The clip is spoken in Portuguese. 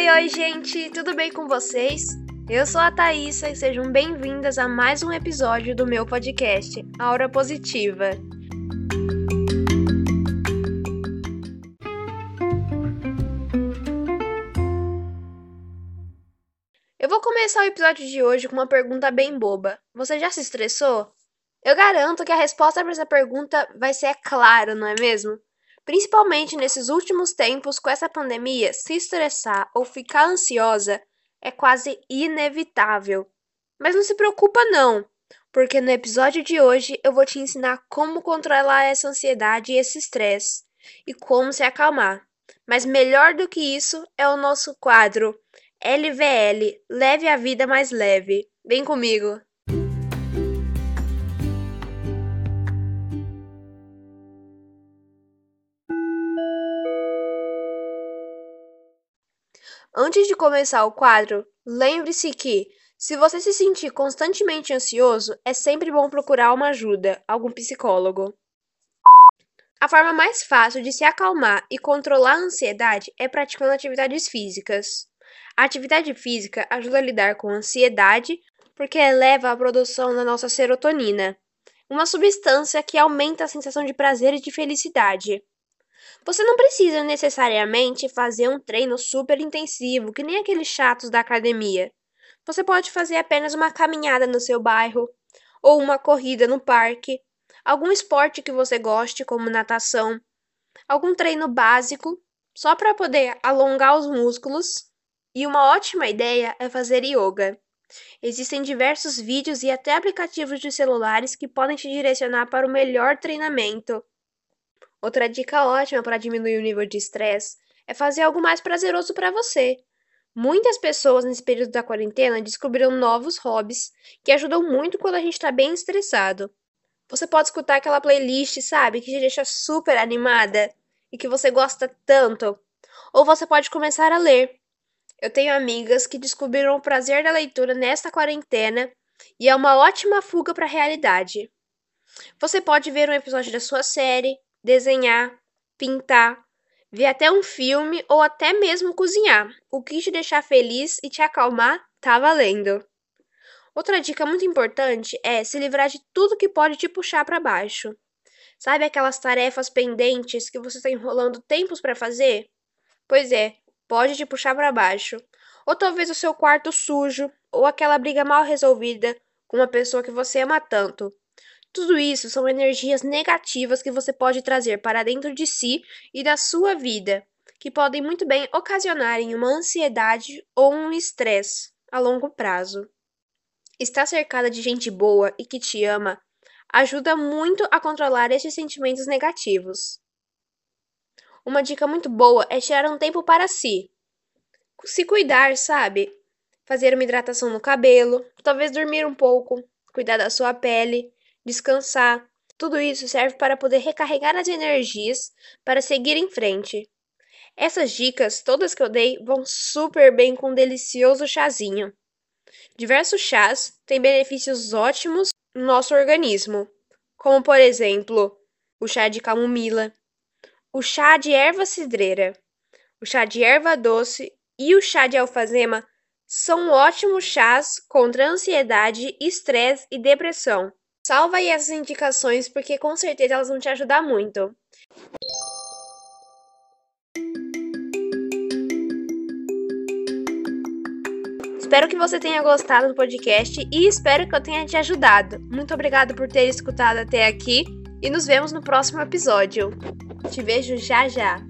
Oi, gente, tudo bem com vocês? Eu sou a Thaisa e sejam bem-vindas a mais um episódio do meu podcast, Aura Positiva. Eu vou começar o episódio de hoje com uma pergunta bem boba. Você já se estressou? Eu garanto que a resposta para essa pergunta vai ser claro, não é mesmo? Principalmente nesses últimos tempos com essa pandemia, se estressar ou ficar ansiosa é quase inevitável. Mas não se preocupa não, porque no episódio de hoje eu vou te ensinar como controlar essa ansiedade e esse estresse e como se acalmar. Mas melhor do que isso é o nosso quadro LVL, leve a vida mais leve. Vem comigo. Antes de começar o quadro, lembre-se que, se você se sentir constantemente ansioso, é sempre bom procurar uma ajuda, algum psicólogo. A forma mais fácil de se acalmar e controlar a ansiedade é praticando atividades físicas. A atividade física ajuda a lidar com a ansiedade porque eleva a produção da nossa serotonina, uma substância que aumenta a sensação de prazer e de felicidade. Você não precisa necessariamente fazer um treino super intensivo, que nem aqueles chatos da academia. Você pode fazer apenas uma caminhada no seu bairro, ou uma corrida no parque, algum esporte que você goste, como natação, algum treino básico, só para poder alongar os músculos. E uma ótima ideia é fazer yoga. Existem diversos vídeos e até aplicativos de celulares que podem te direcionar para o melhor treinamento. Outra dica ótima para diminuir o nível de estresse é fazer algo mais prazeroso para você. Muitas pessoas nesse período da quarentena descobriram novos hobbies que ajudam muito quando a gente está bem estressado. Você pode escutar aquela playlist, sabe, que te deixa super animada e que você gosta tanto. Ou você pode começar a ler. Eu tenho amigas que descobriram o prazer da leitura nesta quarentena e é uma ótima fuga para a realidade. Você pode ver um episódio da sua série, desenhar, pintar, ver até um filme ou até mesmo cozinhar. O que te deixar feliz e te acalmar tá valendo. Outra dica muito importante é se livrar de tudo que pode te puxar para baixo. Sabe aquelas tarefas pendentes que você está enrolando tempos para fazer? Pois é, pode te puxar para baixo. Ou talvez o seu quarto sujo, ou aquela briga mal resolvida com uma pessoa que você ama tanto. Tudo isso são energias negativas que você pode trazer para dentro de si e da sua vida, que podem muito bem ocasionar em uma ansiedade ou um estresse a longo prazo. Estar cercada de gente boa e que te ama ajuda muito a controlar esses sentimentos negativos. Uma dica muito boa é tirar um tempo para si. Se cuidar, sabe? Fazer uma hidratação no cabelo, talvez dormir um pouco, cuidar da sua pele descansar. Tudo isso serve para poder recarregar as energias para seguir em frente. Essas dicas, todas que eu dei, vão super bem com um delicioso chazinho. Diversos chás têm benefícios ótimos no nosso organismo, como por exemplo, o chá de camomila, o chá de erva cidreira, o chá de erva doce e o chá de alfazema são ótimos chás contra ansiedade, estresse e depressão. Salva aí essas indicações porque com certeza elas vão te ajudar muito. Espero que você tenha gostado do podcast e espero que eu tenha te ajudado. Muito obrigado por ter escutado até aqui e nos vemos no próximo episódio. Te vejo já já.